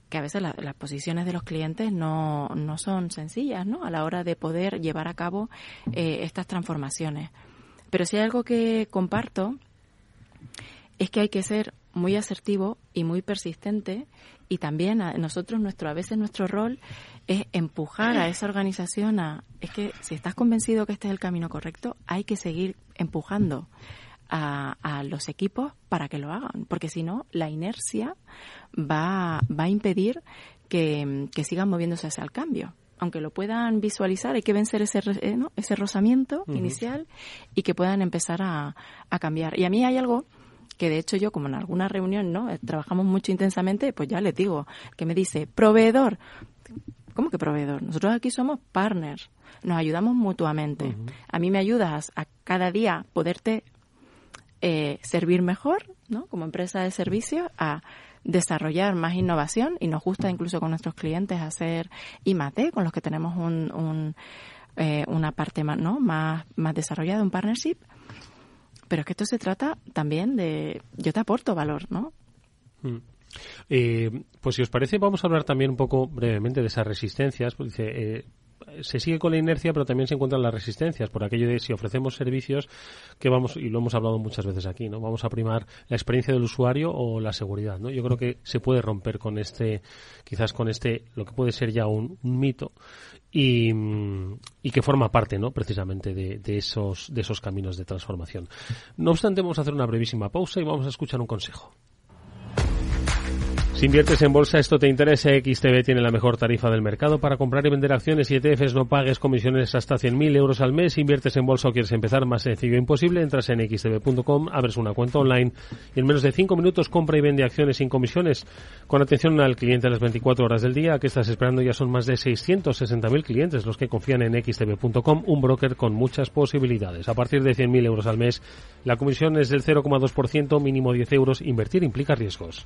que a veces las posiciones de los clientes no, no son sencillas, ¿no? A la hora de poder llevar a cabo eh, estas transformaciones. Pero si hay algo que comparto es que hay que ser muy asertivo y muy persistente y también a nosotros nuestro a veces nuestro rol es empujar a esa organización a es que si estás convencido que este es el camino correcto hay que seguir empujando a, los equipos para que lo hagan, porque si no, la inercia va, va a impedir que, sigan moviéndose hacia el cambio. Aunque lo puedan visualizar, hay que vencer ese, eh, ese rozamiento inicial y que puedan empezar a, a cambiar. Y a mí hay algo que de hecho yo como en alguna reunión no eh, trabajamos mucho intensamente pues ya les digo que me dice proveedor ¿cómo que proveedor? nosotros aquí somos partners nos ayudamos mutuamente a mí me ayudas a cada día poderte eh, servir mejor, ¿no? Como empresa de servicio, a desarrollar más innovación y nos gusta incluso con nuestros clientes hacer IMAT, con los que tenemos un, eh, una parte más, ¿no? más, más desarrollada, un partnership. Pero es que esto se trata también de yo te aporto valor, ¿no? Mm. Eh, pues si os parece, vamos a hablar también un poco brevemente de esas resistencias. Pues eh, se sigue con la inercia, pero también se encuentran las resistencias, por aquello de si ofrecemos servicios que vamos, y lo hemos hablado muchas veces aquí, ¿no? Vamos a primar la experiencia del usuario o la seguridad, ¿no? Yo creo que se puede romper con este, quizás con este, lo que puede ser ya un, mito y, y, que forma parte, ¿no? Precisamente de, esos, de esos caminos de transformación. No obstante, vamos a hacer una brevísima pausa y vamos a escuchar un consejo. Si inviertes en bolsa, esto te interesa. XTB tiene la mejor tarifa del mercado para comprar y vender acciones y ETFs. No pagues comisiones hasta 100.000 euros al mes. Si inviertes en bolsa o quieres empezar más sencillo e imposible, entras en xtb.com, abres una cuenta online y en menos de 5 minutos compra y vende acciones sin comisiones. Con atención al cliente a las 24 horas del día, que estás esperando? Ya son más de 660.000 clientes los que confían en xtb.com, un broker con muchas posibilidades. A partir de 100.000 euros al mes, la comisión es del 0,2%, mínimo 10 euros. Invertir implica riesgos.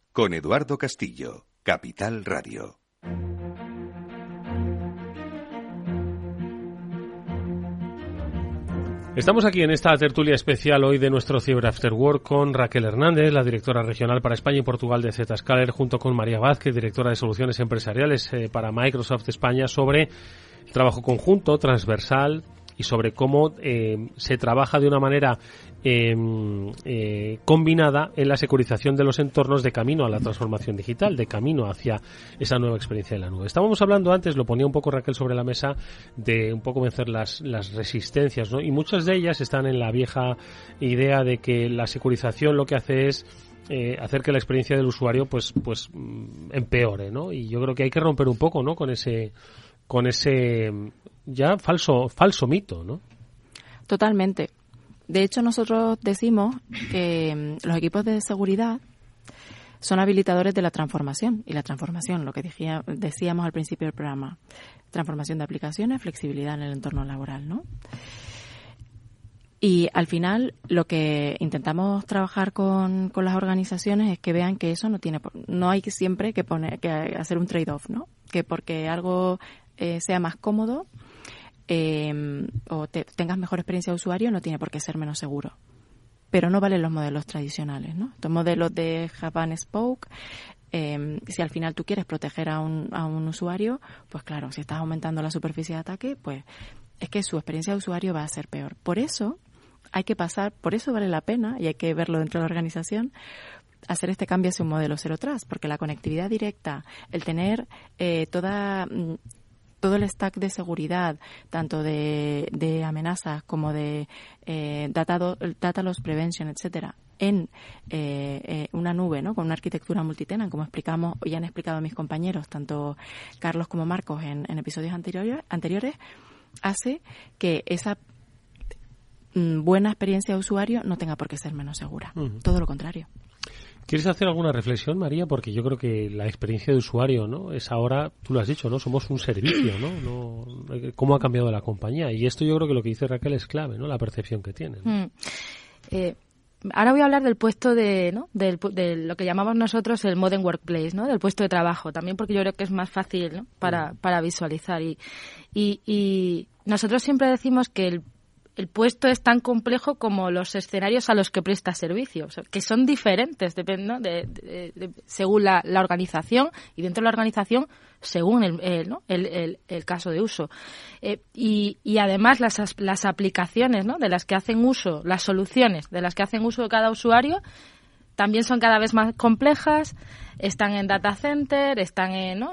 con Eduardo Castillo, Capital Radio. Estamos aquí en esta tertulia especial hoy de nuestro Cyber After Work con Raquel Hernández, la directora regional para España y Portugal de Zscaler, junto con María Vázquez, directora de soluciones empresariales eh, para Microsoft España, sobre el trabajo conjunto, transversal y sobre cómo eh, se trabaja de una manera eh, eh, combinada en la securización de los entornos de camino a la transformación digital, de camino hacia esa nueva experiencia en la nube. Estábamos hablando antes, lo ponía un poco Raquel sobre la mesa, de un poco vencer las, las resistencias, ¿no? Y muchas de ellas están en la vieja idea de que la securización lo que hace es hacer que la experiencia del usuario pues pues mm, empeore, ¿no? Y yo creo que hay que romper un poco, ¿no? Con ese con ese ya falso falso mito, ¿no? Totalmente. De hecho, nosotros decimos que mm, los equipos de seguridad son habilitadores de la transformación. Y la transformación, lo que decíamos al principio del programa, transformación de aplicaciones, flexibilidad en el entorno laboral, ¿no? Y al final lo que intentamos trabajar con, con, las organizaciones es que vean que eso no tiene, no hay siempre que poner, que hacer un trade-off, ¿no? Que porque algo eh, sea más cómodo, eh, o tengas mejor experiencia de usuario, no tiene por qué ser menos seguro. Pero no valen los modelos tradicionales, ¿no? Estos modelos de Japan Spoke, eh, si al final tú quieres proteger a un, a un usuario, pues claro, si estás aumentando la superficie de ataque, pues es que su experiencia de usuario va a ser peor. Por eso hay que pasar, por eso vale la pena, y hay que verlo dentro de la organización, hacer este cambio hacia un modelo cero tras, porque la conectividad directa, el tener eh, toda mm, todo el stack de seguridad, tanto de, de amenazas como de eh, data, data loss prevention, etcétera, en eh, eh, una nube, ¿no? Con una arquitectura multitenant, como explicamos y han explicado mis compañeros, tanto Carlos como Marcos en, episodios anteriores, anteriores, hace que esa mm, buena experiencia de usuario no tenga por qué ser menos segura. Todo lo contrario. ¿Quieres hacer alguna reflexión, María? Porque yo creo que la experiencia de usuario, ¿no? Es ahora, tú lo has dicho, ¿no? Somos un servicio, ¿no? no cómo ha cambiado la compañía? Y esto yo creo que lo que dice Raquel es clave, ¿no? La percepción que tiene. Mm. Eh, ahora voy a hablar del puesto de, ¿no? Del, de lo que llamamos nosotros el modern workplace, ¿no? Del puesto de trabajo, también porque yo creo que es más fácil, ¿no? Para, mm. para visualizar. Y, y, y nosotros siempre decimos que el el puesto es tan complejo como los escenarios a los que presta servicio, que son diferentes depende, de, según la, organización y dentro de la organización según el, el, el, caso de uso. Eh, y, y, además las, las aplicaciones de las que hacen uso, las soluciones de las que hacen uso cada usuario, también son cada vez más complejas, están en data center, están en,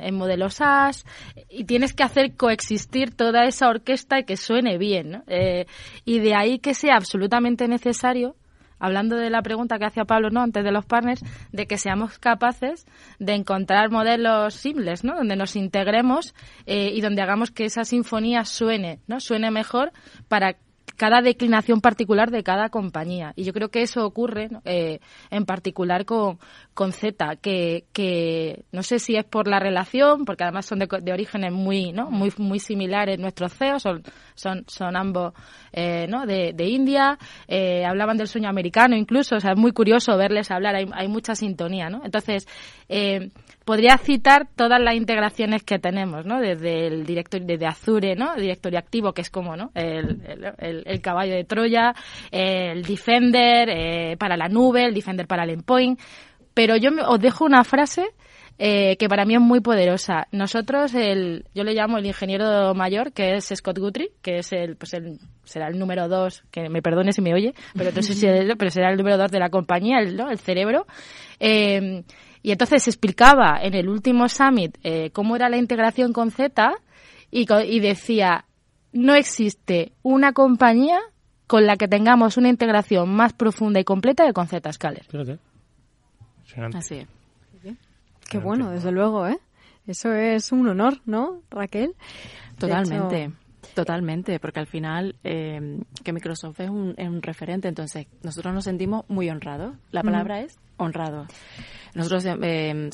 en, modelos SaaS y tienes que hacer coexistir toda esa orquesta y que suene bien. Eh, y de ahí que sea absolutamente necesario hablando de la pregunta que hacía Pablo no antes de los partners de que seamos capaces de encontrar modelos simples no donde nos integremos eh, y donde hagamos que esa sinfonía suene no suene mejor para cada declinación particular de cada compañía. Y yo creo que eso ocurre eh, en particular con, con Z, que, que no sé si es por la relación, porque además son de, de orígenes muy, ¿no? muy, muy similares nuestros CEOs, son, son, son ambos eh, ¿no? de, de India, eh, hablaban del sueño americano incluso, o sea, es muy curioso verles hablar, hay, hay mucha sintonía, ¿no? Entonces, eh, podría citar todas las integraciones que tenemos, ¿no? Desde el directorio, desde Azure, ¿no? El directorio activo, que es como, ¿no? El, el, caballo de Troya, el Defender eh, para la nube, el Defender para el endpoint. Pero yo os dejo una frase eh, que para mí es muy poderosa. Nosotros, el, yo le llamo el ingeniero mayor, que es Scott Guthrie, que es el, pues el, será el número dos, que me perdone si me oye, pero entonces pero será el número dos de la compañía, el, ¿no? el cerebro. Eh, y entonces explicaba en el último summit eh, cómo era la integración con Z y, y decía, no existe una compañía con la que tengamos una integración más profunda y completa que con Zscaler. Así es. Qué bueno, desde luego, ¿eh? Eso es un honor, ¿no, Raquel? Totalmente. Totalmente, porque al final eh, que Microsoft es un, es un, referente, entonces nosotros nos sentimos muy honrados. La palabra es honrado. Nosotros, eh,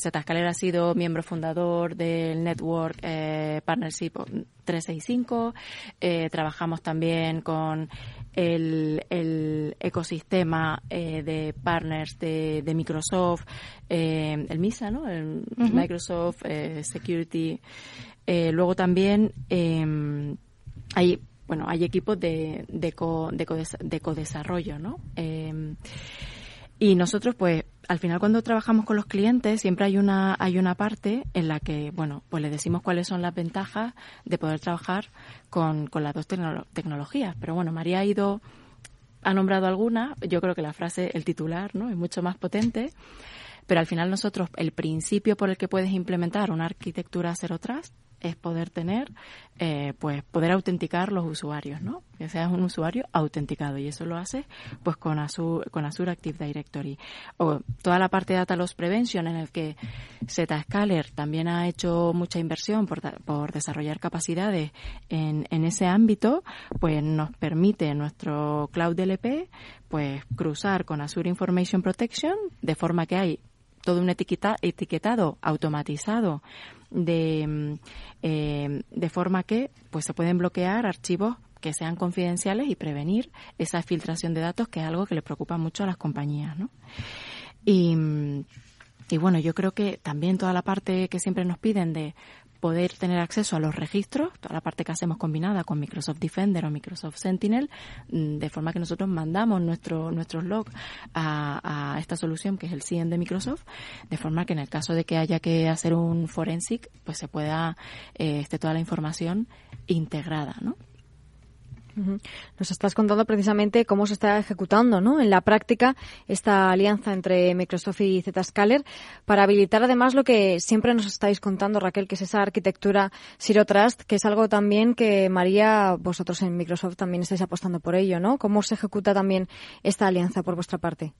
ha sido miembro fundador del Network eh, Partnership 365. Eh, trabajamos también con el, el ecosistema eh, de partners de, de Microsoft, el MISA, ¿no? El Microsoft Security. Luego también eh, hay bueno hay equipos de de, co, de, codes- de codesarrollo, ¿no? Eh, y nosotros, pues, al final cuando trabajamos con los clientes, siempre hay una, hay una parte en la que, bueno, pues les decimos cuáles son las ventajas de poder trabajar con, con las dos tecnolo- tecnologías. Pero bueno, María ha ido, ha nombrado alguna. Yo creo que la frase, el titular, ¿no? Es mucho más potente. Pero al final nosotros, el principio por el que puedes implementar una arquitectura Zero Trust es poder tener, eh, pues poder autenticar los usuarios, ¿no? Que seas un usuario autenticado y eso lo haces pues con Azure, con Azure Active Directory. O toda la parte de Data Loss Prevention en el que Zscaler también ha hecho mucha inversión por, por desarrollar capacidades en, en ese ámbito, pues nos permite nuestro Cloud DLP pues cruzar con Azure Information Protection de forma que hay todo un etiqueta, etiquetado automatizado de, eh, de forma que pues se pueden bloquear archivos que sean confidenciales y prevenir esa filtración de datos que es algo que le preocupa mucho a las compañías ¿no? y, y bueno yo creo que también toda la parte que siempre nos piden de poder tener acceso a los registros, toda la parte que hacemos combinada con Microsoft Defender o Microsoft Sentinel, mm, de forma que nosotros mandamos nuestro, nuestros logs a, a esta solución que es el CIEM de Microsoft, de forma que en el caso de que haya que hacer un forensic, pues se pueda, eh, esté toda la información integrada, ¿no? Nos estás contando precisamente cómo se está ejecutando ¿no? en la práctica esta alianza entre Microsoft y Zscaler para habilitar además lo que siempre nos estáis contando, Raquel, que es esa arquitectura Zero Trust, que es algo también que María, vosotros en Microsoft también estáis apostando por ello, ¿no? ¿Cómo se ejecuta también esta alianza por vuestra parte?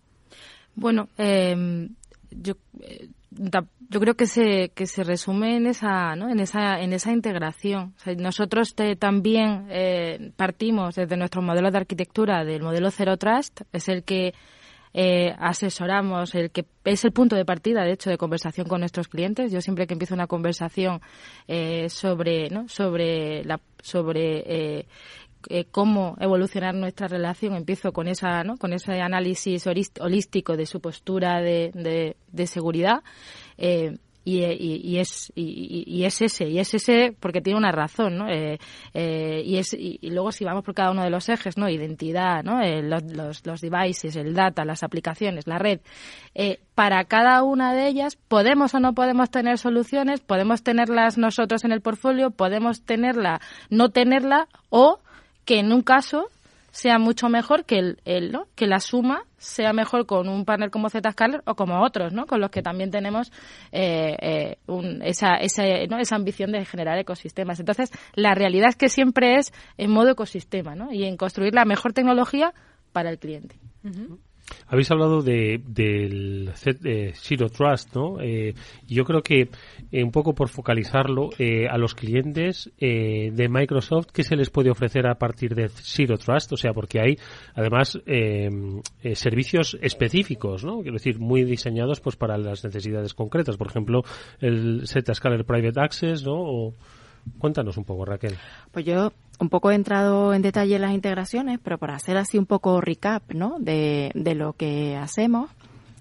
Bueno, eh, yo, eh, yo creo que se, que se resume en esa, ¿no? en esa, en esa integración. Nosotros te- también eh, partimos desde nuestro modelo de arquitectura del modelo Zero Trust, es el que eh, asesoramos, el que es el punto de partida, de hecho, de conversación con nuestros clientes. Yo siempre que empiezo una conversación eh, sobre, ¿no? sobre la, sobre eh, eh, cómo evolucionar nuestra relación empiezo con esa ¿no? con ese análisis holístico de su postura de, de, seguridad eh, y, y- y es y, y- es ese y es ese porque tiene una razón ¿no? Eh, eh, y es y, luego si vamos por cada uno de los ejes no identidad no Eh, los, los, los devices el data las aplicaciones la red eh, para cada una de ellas podemos o no podemos tener soluciones podemos tenerlas nosotros en el portfolio podemos tenerla no tenerla o que en un caso sea mucho mejor que el, el, ¿no? que la suma sea mejor con un partner como Zscaler o como otros, ¿no? Con los que también tenemos eh, eh, un- esa, esa, ¿no? esa ambición de generar ecosistemas. Entonces, la realidad es que siempre es en modo ecosistema, ¿no? Y en construir la mejor tecnología para el cliente. Habéis hablado de, del eh, Zero Trust, ¿no? Eh, yo creo que eh, un poco por focalizarlo eh, a los clientes eh, de Microsoft, ¿qué se les puede ofrecer a partir de Zero Trust? O sea, porque hay además servicios específicos, ¿no? Quiero decir, muy diseñados pues para las necesidades concretas. Por ejemplo, el Zscaler Private Access, ¿no? O- cuéntanos un poco, Raquel. Pues yo un poco he entrado en detalle en las integraciones, pero para hacer así un poco recap, ¿no? De, de lo que hacemos,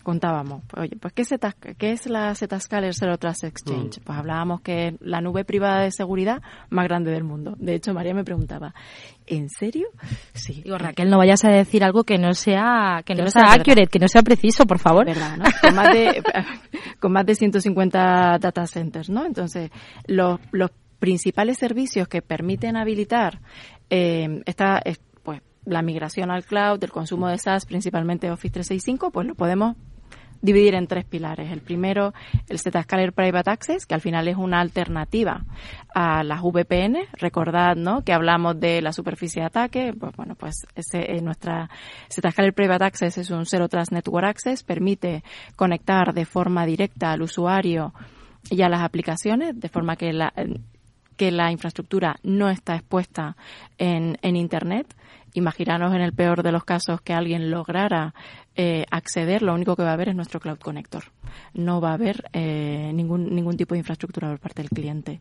contábamos, oye, pues ¿qué, Zeta- qué es la Zscaler Zero Trust Exchange? Pues hablábamos que es la nube privada de seguridad más grande del mundo. De hecho, María me preguntaba, ¿en serio? Sí. Digo, Raquel, no vayas a decir algo que no sea, que, Que no, no sea sea verdad. accurate, que no sea preciso, por favor. ¿verdad? ¿no? Con más de con más de 150 data centers, ¿no? Entonces, los, los principales servicios que permiten habilitar eh, esta es, pues la migración al cloud, el consumo de SaaS, principalmente Office 365, pues lo podemos dividir en tres pilares. El primero, el Zscaler Private Access, que al final es una alternativa a las VPN. Recordad, ¿no? Que hablamos de la superficie de ataque. Pues bueno, pues ese, eh, nuestra Zscaler Private Access es un Zero Trust Network Access, permite conectar de forma directa al usuario y a las aplicaciones, de forma que la, que la infraestructura no está expuesta en, en Internet. Imaginaros en el peor de los casos que alguien lograra eh, acceder, lo único que va a haber es nuestro Cloud Connector. No va a haber eh, ningún, ningún tipo de infraestructura por parte del cliente.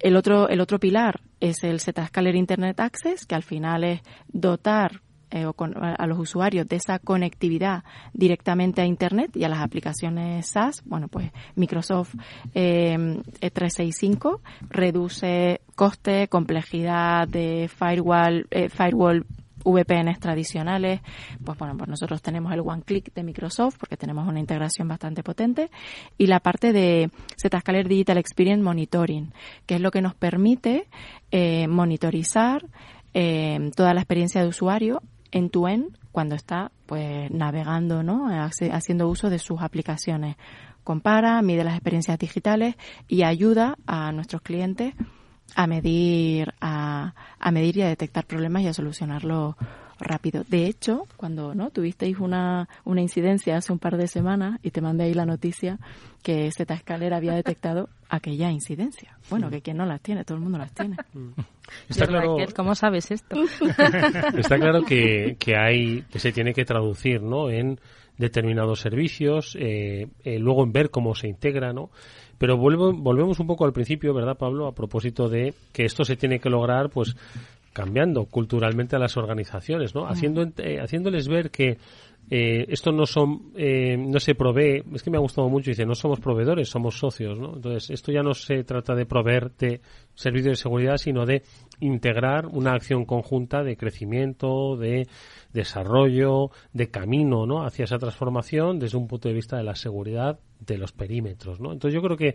El otro, el otro pilar es el Zscaler Internet Access, que al final es dotar eh, a los usuarios de esa conectividad directamente a Internet y a las aplicaciones SaaS, bueno, pues Microsoft 365 eh, reduce coste, complejidad de firewall, eh, firewall VPNs tradicionales, pues bueno, pues nosotros tenemos el One Click de Microsoft porque tenemos una integración bastante potente. Y la parte de Zscaler Digital Experience Monitoring, que es lo que nos permite monitorizar toda la experiencia de usuario en tu en cuando está pues navegando, ¿no? haciendo uso de sus aplicaciones. Compara, mide las experiencias digitales y ayuda a nuestros clientes a medir, a, a medir y a detectar problemas y a solucionarlos rápido. De hecho, cuando no tuvisteis una, una incidencia hace un par de semanas y te mandé ahí la noticia que Zscaler había detectado aquella incidencia. Bueno, que quien no las tiene, todo el mundo las tiene. Está claro, ¿Cómo sabes esto? Está claro que, que hay que se tiene que traducir, ¿no? En determinados servicios, eh, eh, luego en ver cómo se integra, ¿no? Pero vuelvo, volvemos un poco al principio, ¿verdad, Pablo? A propósito de que esto se tiene que lograr, pues, cambiando culturalmente a las organizaciones, ¿no? Haciendo, eh, haciéndoles ver que eh, esto no son eh, no se provee es que me ha gustado mucho dice no somos proveedores somos socios no entonces esto ya no se trata de proveer de servicios de seguridad sino de integrar una acción conjunta de crecimiento de desarrollo de camino no hacia esa transformación desde un punto de vista de la seguridad de los perímetros no entonces yo creo que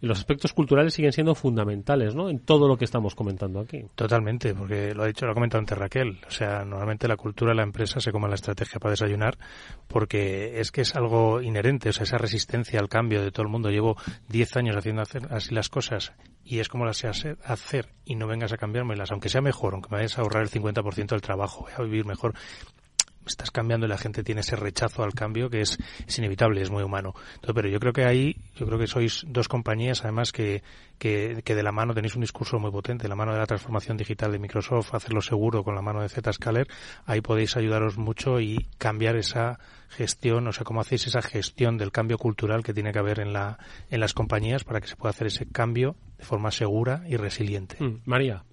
los aspectos culturales siguen siendo fundamentales, ¿no? En todo lo que estamos comentando aquí. Totalmente, porque lo ha dicho, lo ha comentado antes Raquel. O sea, normalmente la cultura de la empresa se come la estrategia para desayunar, porque es que es algo inherente, o sea, esa resistencia al cambio de todo el mundo. Llevo 10 años haciendo así las cosas y es como las sé hacer y no vengas a cambiármelas, aunque sea mejor, aunque me vayas a ahorrar el 50% del trabajo, voy a vivir mejor estás cambiando y la gente tiene ese rechazo al cambio que es, es inevitable, es muy humano. pero yo creo que ahí, yo creo que sois dos compañías además que, que, que, de la mano tenéis un discurso muy potente, la mano de la transformación digital de Microsoft, hacerlo seguro con la mano de Zscaler, ahí podéis ayudaros mucho y cambiar esa gestión, o sea, cómo hacéis esa gestión del cambio cultural que tiene que haber en, la, en las compañías para que se pueda hacer ese cambio de forma segura y resiliente. Mm, María.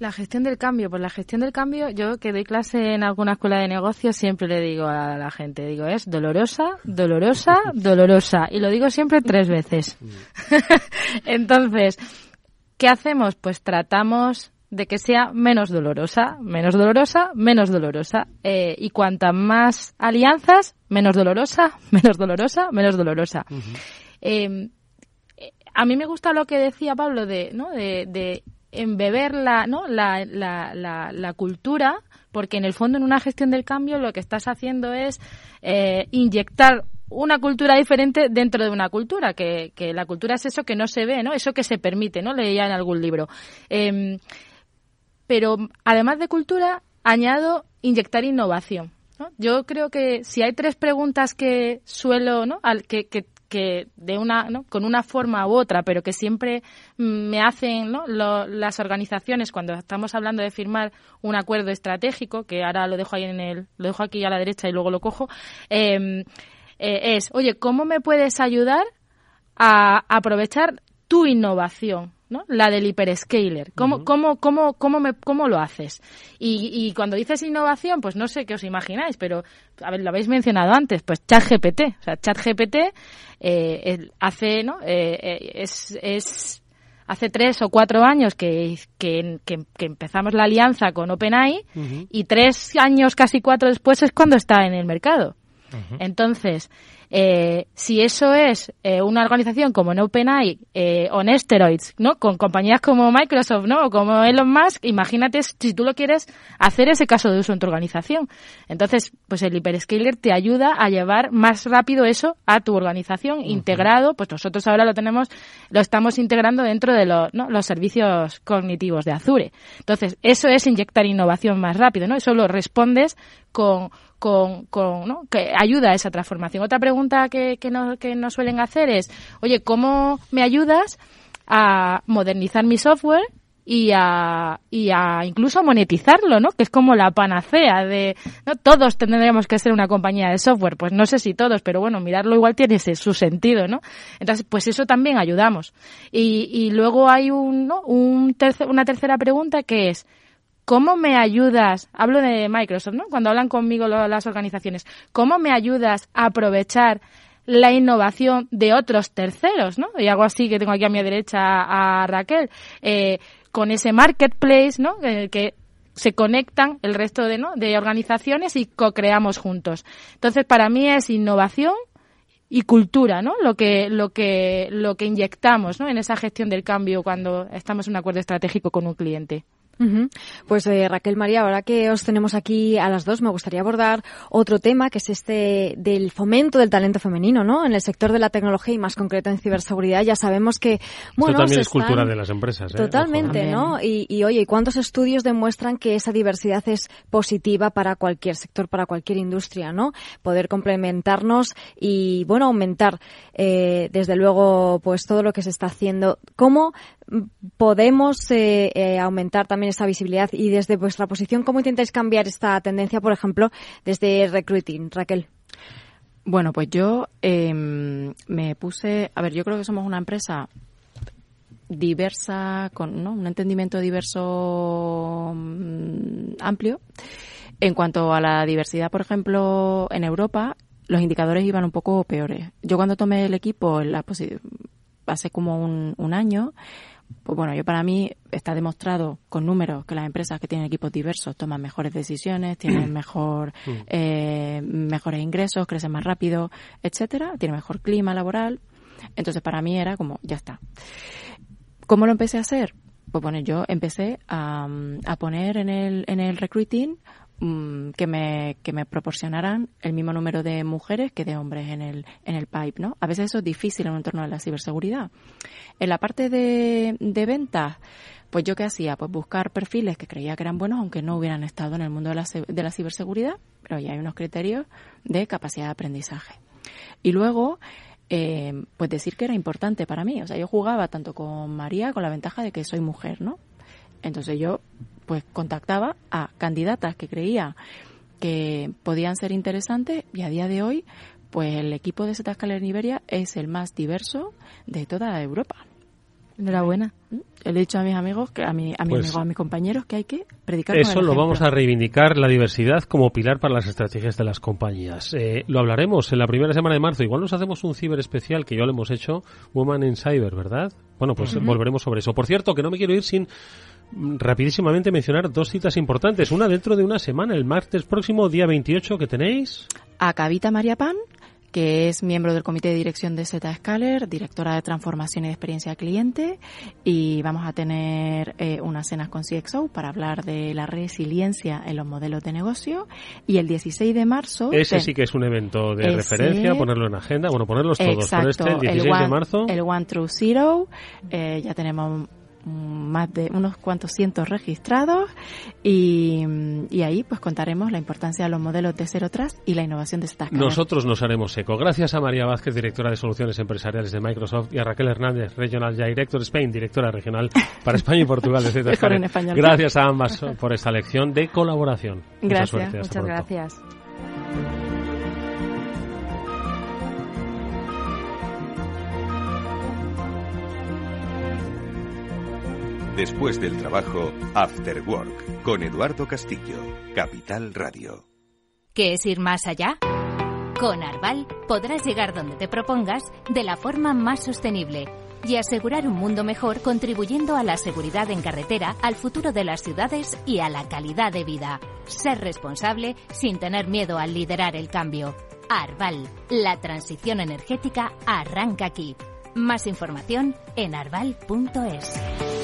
La gestión del cambio, pues la gestión del cambio, yo que doy clase en alguna escuela de negocios siempre le digo a la gente, digo, es dolorosa, dolorosa, dolorosa. Y lo digo siempre tres veces. Entonces, ¿qué hacemos? Pues tratamos de que sea menos dolorosa, menos dolorosa, menos dolorosa. Eh, y cuantas más alianzas, menos dolorosa, menos dolorosa, menos dolorosa. Eh, a mí me gusta lo que decía Pablo de, ¿no? de, de embeber la, ¿no? La, la, la, cultura, porque en el fondo en una gestión del cambio lo que estás haciendo es eh, inyectar una cultura diferente dentro de una cultura, que, que, la cultura es eso que no se ve, ¿no? Eso que se permite, ¿no? Leía en algún libro. Em, pero además de cultura, añado inyectar innovación. ¿no? Yo creo que si hay tres preguntas que suelo, ¿no? Al, que, que, que de una, ¿no? con una forma u otra, pero que siempre me hacen ¿no? las organizaciones cuando estamos hablando de firmar un acuerdo estratégico, que ahora lo dejo ahí en el, lo dejo aquí a la derecha y luego lo cojo, em, eh, es, oye, ¿cómo me puedes ayudar a aprovechar tu innovación? ¿No? La del hiperscaler. ¿Cómo, cómo, cómo, cómo, me, ¿Cómo lo haces? Y, y, cuando dices innovación, pues no sé qué os imagináis, pero, a ver, lo habéis mencionado antes, pues ChatGPT. O sea, ChatGPT eh, hace, ¿no? Eh, eh, es, es hace tres o cuatro años que, que, que, empezamos la alianza con OpenAI y tres años, casi cuatro después, es cuando está en el mercado. Entonces, eh, si eso es eh, una organización como OpenAI eh, o Nesteroids, ¿no? Con compañías como Microsoft, ¿no? O como Elon Musk, imagínate si tú lo quieres hacer ese caso de uso en tu organización. Entonces, pues el hyperscaler te ayuda a llevar más rápido eso a tu organización integrado. Pues nosotros ahora lo tenemos, lo estamos integrando dentro de los servicios cognitivos de Azure. Entonces, eso es inyectar innovación más rápido, ¿no? Eso lo respondes con, con, con ¿no? que ayuda a esa transformación. Otra pregunta que, que, nos, que nos suelen hacer es, oye, ¿cómo me ayudas a modernizar mi software y a, y a incluso monetizarlo, ¿no? Que es como la panacea de, ¿no? Todos tendríamos que ser una compañía de software. Pues no sé si todos, pero bueno, mirarlo igual tiene ese, su sentido, ¿no? Entonces, pues eso también ayudamos. Y, y luego hay un, ¿no? un una tercera pregunta que es, ¿cómo me ayudas? Hablo de Microsoft, ¿no? Cuando hablan conmigo las organizaciones, ¿cómo me ayudas a aprovechar la innovación de otros terceros, ¿no? Y algo así que tengo aquí a mi derecha a, Raquel. Eh, con ese marketplace, ¿no? En el que se conectan el resto de, ¿no? de organizaciones y co-creamos juntos. Entonces, para mí es innovación y cultura, ¿no? Lo que, lo que, lo que inyectamos, ¿no? En esa gestión del cambio cuando estamos en un acuerdo estratégico con un cliente. Pues eh, Raquel María, ahora que os tenemos aquí a las dos, me gustaría abordar otro tema que es este del fomento del talento femenino, ¿no? En el sector de la tecnología y más concreto en ciberseguridad, ya sabemos que bueno, Esto también es cultura de las empresas. ¿eh? Totalmente, ¿no? Y, y oye, ¿cuántos estudios demuestran que esa diversidad es positiva para cualquier sector, para cualquier industria, ¿no? Poder complementarnos y bueno aumentar, eh, desde luego, pues todo lo que se está haciendo. ¿Cómo podemos eh, eh, aumentar también esa visibilidad y desde vuestra posición, ¿cómo intentáis cambiar esta tendencia, por ejemplo, desde recruiting, Raquel? Bueno, pues yo em, me puse, a ver, yo creo que somos una empresa diversa, con un entendimiento diverso mm, amplio. En cuanto a la diversidad, por ejemplo, en Europa, los indicadores iban un poco peores. Yo cuando tomé el equipo, la hace como un año, pues bueno, yo para mí está demostrado con números que las empresas que tienen equipos diversos toman mejores decisiones, tienen mejor, mm. eh, mejores ingresos, crecen más rápido, etcétera, tienen mejor clima laboral. Entonces para mí era como, ya está. ¿Cómo lo empecé a hacer? Pues bueno, yo empecé a, a poner en el, en el recruiting Mm, que me, que me proporcionaran el mismo número de mujeres que de hombres en el, en el pipe, ¿no? A veces eso es difícil en un entorno de la ciberseguridad. En la parte de, de ventas, pues yo qué hacía, pues buscar perfiles que creía que eran buenos, aunque no hubieran estado en el mundo de la, de la ciberseguridad, pero ya hay unos criterios de capacidad de aprendizaje. Y luego, eh, pues decir que era importante para mí. O sea, yo jugaba tanto con María con la ventaja de que soy mujer, ¿no? Entonces yo pues contactaba a candidatas que creía que podían ser interesantes y a día de hoy pues el equipo de en Iberia es el más diverso de toda Europa. Enhorabuena. ¿Mm? Le he dicho a mis amigos, que a, mi, a, mis pues a mis compañeros que hay que predicar. Eso lo vamos a reivindicar, la diversidad como pilar para las estrategias de las compañías. Eh, lo hablaremos en la primera semana de marzo. Igual nos hacemos un ciber especial que ya lo hemos hecho, Woman in Cyber, ¿verdad? Bueno, pues volveremos sobre eso. Por cierto, que no me quiero ir sin rapidísimamente mencionar dos citas importantes. Una dentro de una semana, el martes próximo, día 28, que tenéis. A Cavita María Pan, que es miembro del comité de dirección de Zscaler, directora de transformación y de experiencia cliente, y vamos a tener eh, unas cenas con CXO para hablar de la resiliencia en los modelos de negocio. Y el 16 de marzo. Ese sí que es un evento de referencia, ponerlo en agenda, bueno, ponerlos todos. Exacto, este, el 16 de marzo. El One True Zero, eh, ya tenemos más de unos cuantos cientos registrados y, ahí pues contaremos la importancia de los modelos de Zero Trust y la innovación de estas Nosotros nos haremos eco. Gracias a María Vázquez, directora de Soluciones Empresariales de Microsoft, y a Raquel Hernández, Regional Director Spain, directora regional para España y Portugal de Gracias a ambas por esta lección de colaboración. Gracias, muchas gracias. Después del trabajo, After Work, con Eduardo Castillo, Capital Radio. ¿Qué es ir más allá? Con Arval podrás llegar donde te propongas de la forma más sostenible y asegurar un mundo mejor contribuyendo a la seguridad en carretera, al futuro de las ciudades y a la calidad de vida. Ser responsable sin tener miedo al liderar el cambio. Arval, la transición energética arranca aquí. Más información en arval.es.